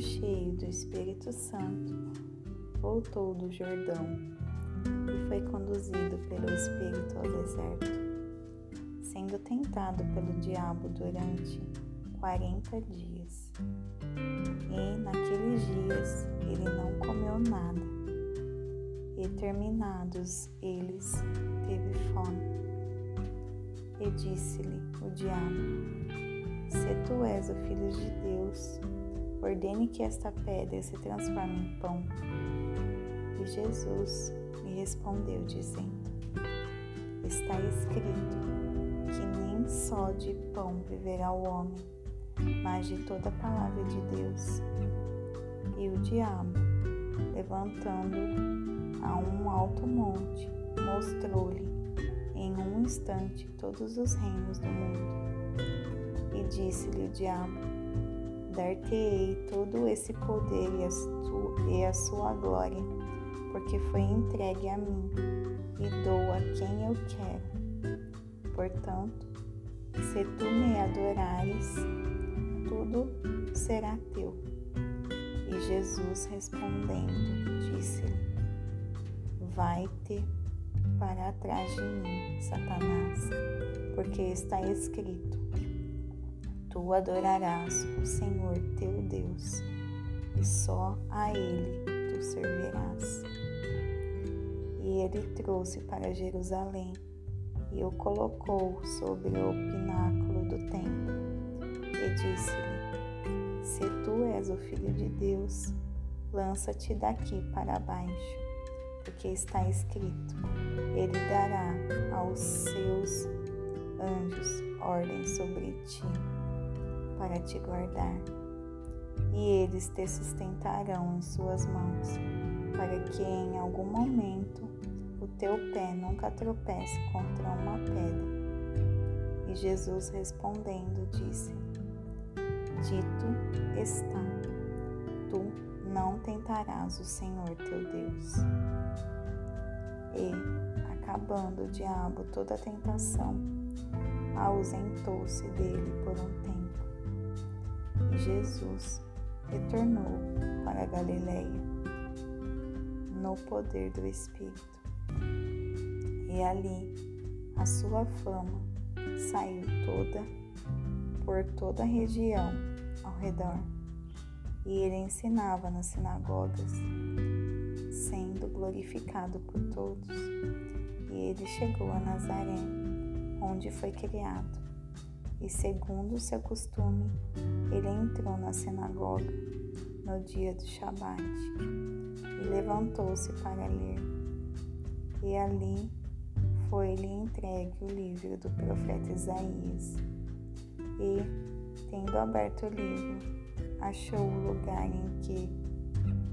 cheio do Espírito Santo, voltou do Jordão e foi conduzido pelo Espírito ao deserto, sendo tentado pelo diabo durante quarenta dias. E naqueles dias ele não comeu nada, e terminados eles, teve fome. E disse-lhe o diabo: Se tu és o filho de Deus, ordene que esta pedra se transforme em pão. E Jesus lhe respondeu, dizendo: Está escrito que nem só de pão viverá o homem, mas de toda palavra de Deus. E o diabo, levantando a um alto monte, mostrou-lhe em um instante todos os reinos do mundo. E disse-lhe o diabo: Dar-te-ei todo esse poder e a, e a sua glória, porque foi entregue a mim, e dou a quem eu quero. Portanto, se tu me adorares, tudo será teu. E Jesus respondendo, disse-lhe: Vai-te para trás de mim, Satanás, porque está escrito: Tu adorarás o Senhor teu Deus, e só a Ele tu servirás. E ele trouxe para Jerusalém e o colocou sobre o pináculo do templo e disse-lhe: Se tu és o filho de Deus, lança-te daqui para baixo, porque está escrito: Ele dará aos seus anjos ordem sobre ti, para te guardar, e eles te sustentarão em suas mãos, para que em algum momento o teu pé nunca tropece contra uma pedra. E Jesus respondendo disse: Dito está, tu não tentarás o Senhor teu Deus. E, acabando o diabo toda a tentação, ausentou-se dele por um tempo. Jesus retornou para Galiléia no poder do Espírito. E ali a sua fama saiu toda por toda a região ao redor. E ele ensinava nas sinagogas, sendo glorificado por todos. E ele chegou a Nazaré, onde foi criado. E segundo o seu costume, ele entrou na sinagoga no dia do Shabat e levantou-se para ler. E ali foi-lhe entregue o livro do profeta Isaías. E, tendo aberto o livro, achou o lugar em que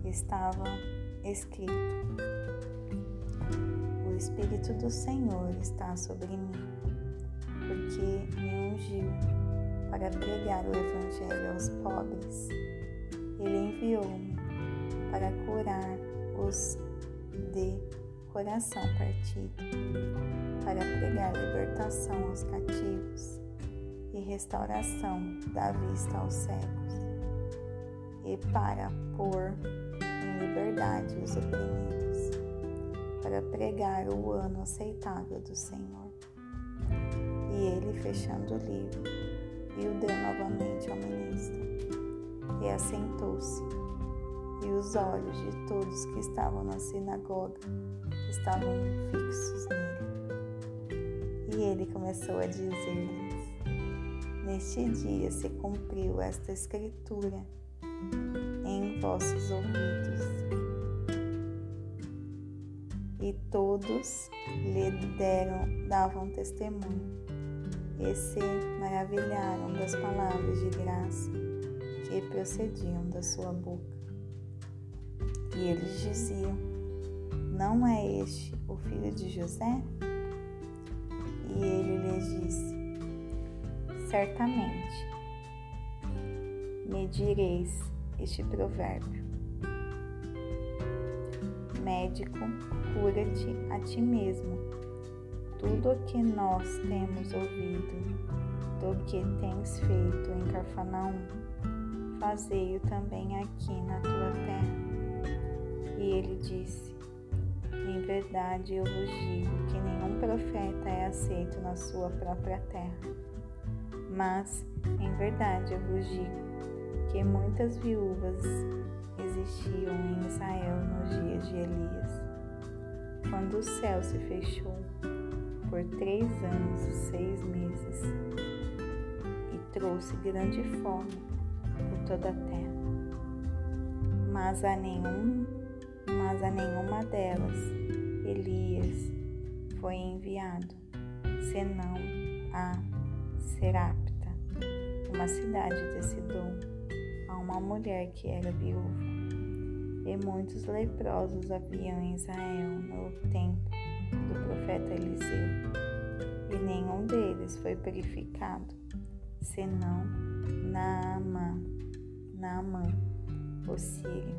estava escrito: O Espírito do Senhor está sobre mim, porque me ungiu para pregar o Evangelho aos pobres. Ele enviou-me para curar os de coração partido, para pregar libertação aos cativos e restauração da vista aos cegos, e para pôr em liberdade os oprimidos, para pregar o ano aceitável do Senhor. Ele, fechando o livro, e o deu novamente ao ministro, e assentou-se, e os olhos de todos que estavam na sinagoga estavam fixos nele. E ele começou a dizer-lhes: Neste dia se cumpriu esta escritura em vossos ouvidos. E todos lhe deram, davam testemunho e se maravilharam das palavras de graça que procediam da sua boca. E eles diziam: Não é este o filho de José? E ele lhes disse: Certamente me direis este provérbio: Médico, cura-te a ti mesmo. Tudo o que nós temos ouvido do que tens feito em Carfanaum, fazei-o também aqui na tua terra. E ele disse: Em verdade eu vos digo que nenhum profeta é aceito na sua própria terra. Mas, em verdade eu vos digo que muitas viúvas existiam em Israel nos dias de Elias, quando o céu se fechou por três anos e seis meses e trouxe grande fome por toda a terra. Mas a nenhum, mas a nenhuma delas Elias foi enviado, senão a Serapta, uma cidade de Sidom, a uma mulher que era viúva. E muitos leprosos haviam em Israel no tempo do profeta Eliseu, e nenhum deles foi purificado, senão Naamã, Naamã, o sírio.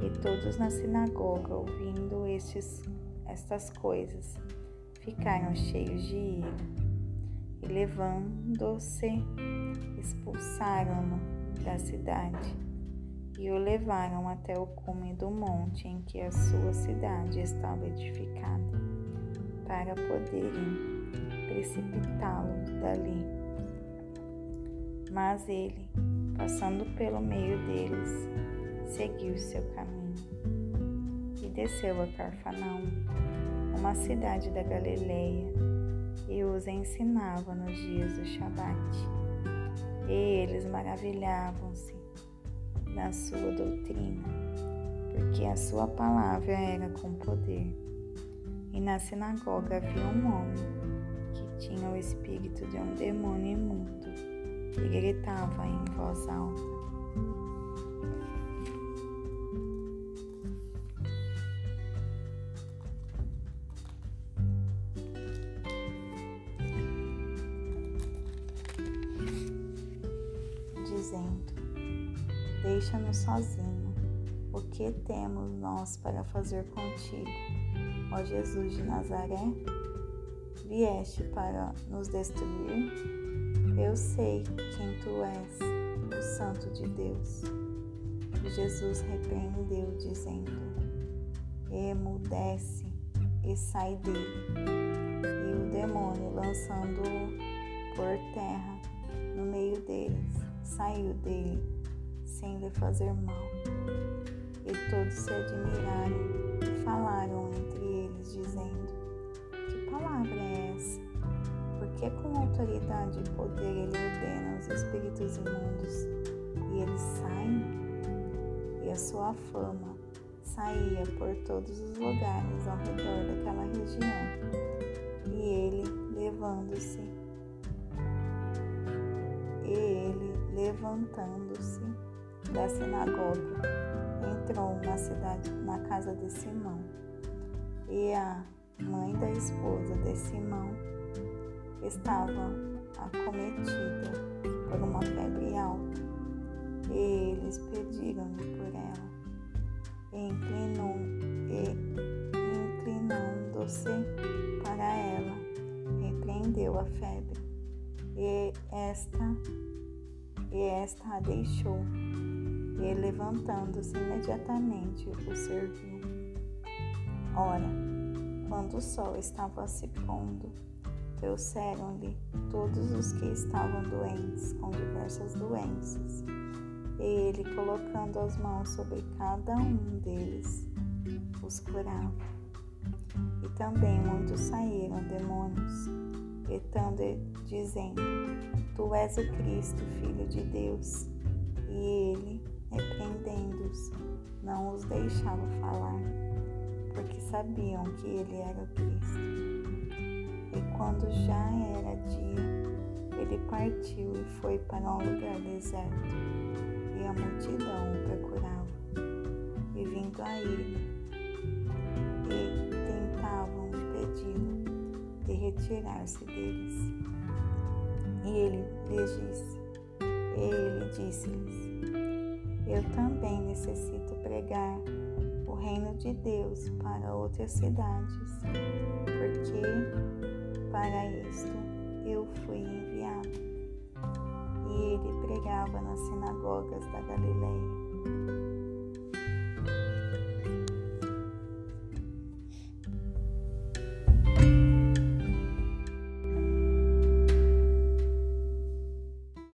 E todos na sinagoga, ouvindo estes, estas coisas, ficaram cheios de ira, e levando-se, expulsaram-no da cidade e o levaram até o cume do monte em que a sua cidade estava edificada, para poderem precipitá-lo dali. Mas ele, passando pelo meio deles, seguiu seu caminho e desceu a Carfanaum, uma cidade da Galileia, e os ensinava nos dias do Shabat. E eles maravilhavam-se da sua doutrina, porque a sua palavra era com poder. E na sinagoga havia um homem que tinha o espírito de um demônio imundo e gritava em voz alta. Deixa-nos sozinho. O que temos nós para fazer contigo, ó Jesus de Nazaré? Vieste para nos destruir? Eu sei quem tu és, o Santo de Deus. Jesus repreendeu, dizendo: Emudece e sai dele. E o demônio, lançando-o por terra no meio deles, saiu dele sem lhe fazer mal. E todos se admiraram e falaram entre eles, dizendo: Que palavra é essa? Porque com autoridade e poder ele ordena os espíritos imundos e eles saem? E a sua fama saía por todos os lugares ao redor daquela região. E ele, levando-se, e ele, levantando-se, da sinagoga, entrou na cidade, na casa de Simão. E a mãe da esposa de Simão estava acometida por uma febre alta. E eles pediram-lhe por ela. E inclinou e inclinando-se para ela, repreendeu a febre. E esta e esta a deixou e, levantando-se imediatamente, o serviu. Ora, quando o sol estava se pondo, trouxeram-lhe todos os que estavam doentes, com diversas doenças, e ele, colocando as mãos sobre cada um deles, os curava. E também muitos saíram demônios, gritando dizendo: Tu és o Cristo, Filho de Deus. E ele, repreendendo-os, não os deixava falar, porque sabiam que ele era o Cristo. E quando já era dia, ele partiu e foi para um lugar deserto, e a multidão o procurava. E vindo a ele, e tentavam impedi-lo de retirar-se deles. E ele lhes disse, e ele disse-lhes, eu também necessito pregar o reino de Deus para outras cidades, porque para isto eu fui enviado. E ele pregava nas sinagogas da Galileia